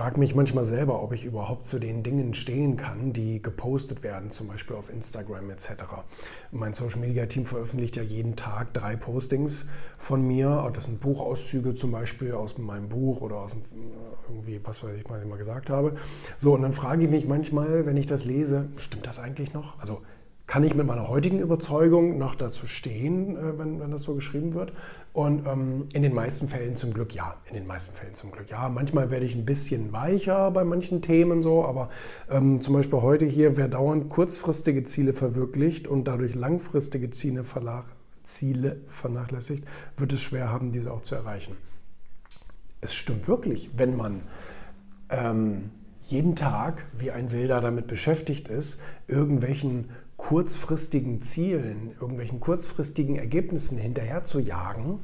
frage mich manchmal selber, ob ich überhaupt zu den Dingen stehen kann, die gepostet werden, zum Beispiel auf Instagram etc. Mein Social Media Team veröffentlicht ja jeden Tag drei Postings von mir. Das sind Buchauszüge zum Beispiel aus meinem Buch oder aus irgendwie, was weiß ich mal, mal gesagt habe. So, und dann frage ich mich manchmal, wenn ich das lese, stimmt das eigentlich noch? Also kann ich mit meiner heutigen Überzeugung noch dazu stehen, äh, wenn, wenn das so geschrieben wird? Und ähm, in den meisten Fällen zum Glück ja. In den meisten Fällen zum Glück ja. Manchmal werde ich ein bisschen weicher bei manchen Themen so, aber ähm, zum Beispiel heute hier, wer dauernd kurzfristige Ziele verwirklicht und dadurch langfristige Ziele, Ziele vernachlässigt, wird es schwer haben, diese auch zu erreichen. Es stimmt wirklich, wenn man ähm, jeden Tag wie ein Wilder damit beschäftigt ist, irgendwelchen kurzfristigen Zielen, irgendwelchen kurzfristigen Ergebnissen hinterher zu jagen,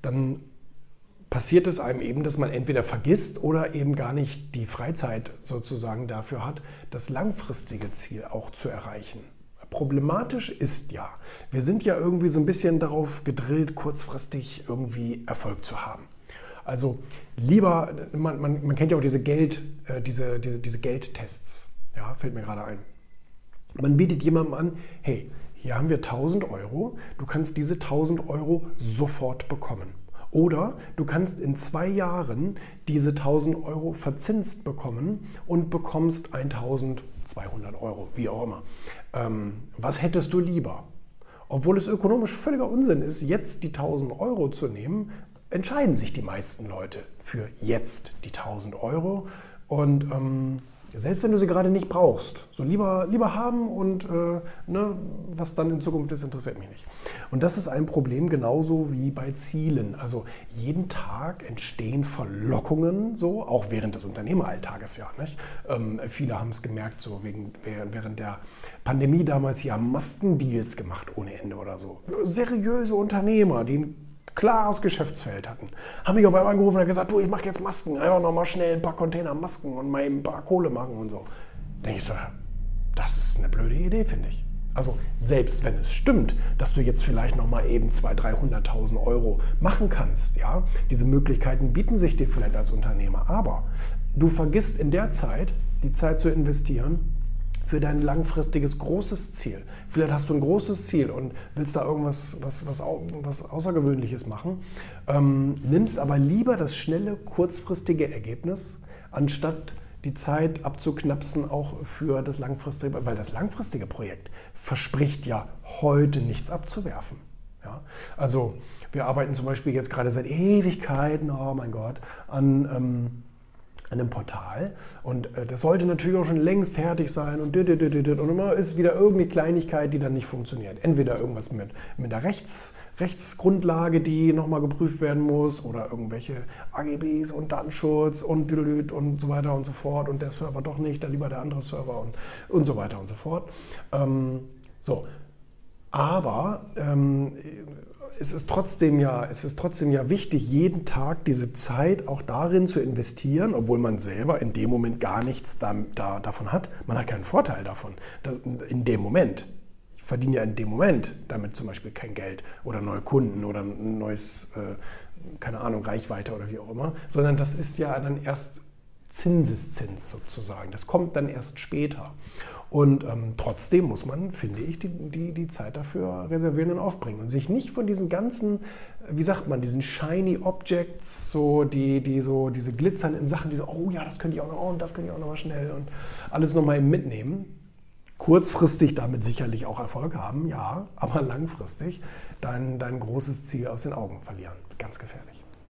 dann passiert es einem eben, dass man entweder vergisst oder eben gar nicht die Freizeit sozusagen dafür hat, das langfristige Ziel auch zu erreichen. Problematisch ist ja, wir sind ja irgendwie so ein bisschen darauf gedrillt, kurzfristig irgendwie Erfolg zu haben. Also lieber, man, man, man kennt ja auch diese, Geld, äh, diese, diese, diese Geldtests, ja, fällt mir gerade ein. Man bietet jemandem an, hey, hier haben wir 1000 Euro, du kannst diese 1000 Euro sofort bekommen. Oder du kannst in zwei Jahren diese 1000 Euro verzinst bekommen und bekommst 1200 Euro, wie auch immer. Ähm, was hättest du lieber? Obwohl es ökonomisch völliger Unsinn ist, jetzt die 1000 Euro zu nehmen, entscheiden sich die meisten Leute für jetzt die 1000 Euro. Und ähm, selbst wenn du sie gerade nicht brauchst. So lieber, lieber haben und äh, ne, was dann in Zukunft ist, interessiert mich nicht. Und das ist ein Problem genauso wie bei Zielen. Also jeden Tag entstehen Verlockungen, so auch während des Unternehmeralltages ja. Nicht? Ähm, viele haben es gemerkt, so wegen, während der Pandemie damals ja Maskendeals gemacht ohne Ende oder so. Seriöse Unternehmer, die klares Geschäftsfeld hatten. Haben mich auf einmal angerufen und gesagt, du, ich mache jetzt Masken, einfach nochmal schnell ein paar Container Masken und mal ein paar Kohle machen und so. Denke ich so, das ist eine blöde Idee, finde ich. Also selbst wenn es stimmt, dass du jetzt vielleicht nochmal eben 200.000, 300.000 Euro machen kannst, ja, diese Möglichkeiten bieten sich dir vielleicht als Unternehmer, aber du vergisst in der Zeit, die Zeit zu investieren, für dein langfristiges großes Ziel. Vielleicht hast du ein großes Ziel und willst da irgendwas was, was, was Außergewöhnliches machen, ähm, nimmst aber lieber das schnelle, kurzfristige Ergebnis, anstatt die Zeit abzuknapsen auch für das langfristige, weil das langfristige Projekt verspricht ja heute nichts abzuwerfen. Ja? Also wir arbeiten zum Beispiel jetzt gerade seit Ewigkeiten, oh mein Gott, an... Ähm, einem Portal. Und äh, das sollte natürlich auch schon längst fertig sein und, und immer ist wieder irgendeine Kleinigkeit, die dann nicht funktioniert. Entweder irgendwas mit, mit der Rechts, Rechtsgrundlage, die nochmal geprüft werden muss oder irgendwelche AGBs und Datenschutz und und so weiter und so fort und der Server doch nicht, dann lieber der andere Server und, und so weiter und so fort. Ähm, so, aber ähm, es ist trotzdem ja, es ist trotzdem ja wichtig, jeden Tag diese Zeit auch darin zu investieren, obwohl man selber in dem Moment gar nichts da, da, davon hat. Man hat keinen Vorteil davon. Das, in dem Moment. Ich verdiene ja in dem Moment damit zum Beispiel kein Geld oder neue Kunden oder ein neues, äh, keine Ahnung, Reichweite oder wie auch immer, sondern das ist ja dann erst Zinseszins sozusagen. Das kommt dann erst später. Und ähm, trotzdem muss man, finde ich, die, die, die Zeit dafür reservieren und aufbringen und sich nicht von diesen ganzen, wie sagt man, diesen shiny Objects, so die, die so diese glitzernden Sachen, die so, oh ja, das könnte ich auch noch, oh, und das könnte ich auch noch mal schnell und alles nochmal mitnehmen. Kurzfristig damit sicherlich auch Erfolg haben, ja, aber langfristig dein, dein großes Ziel aus den Augen verlieren. Ganz gefährlich.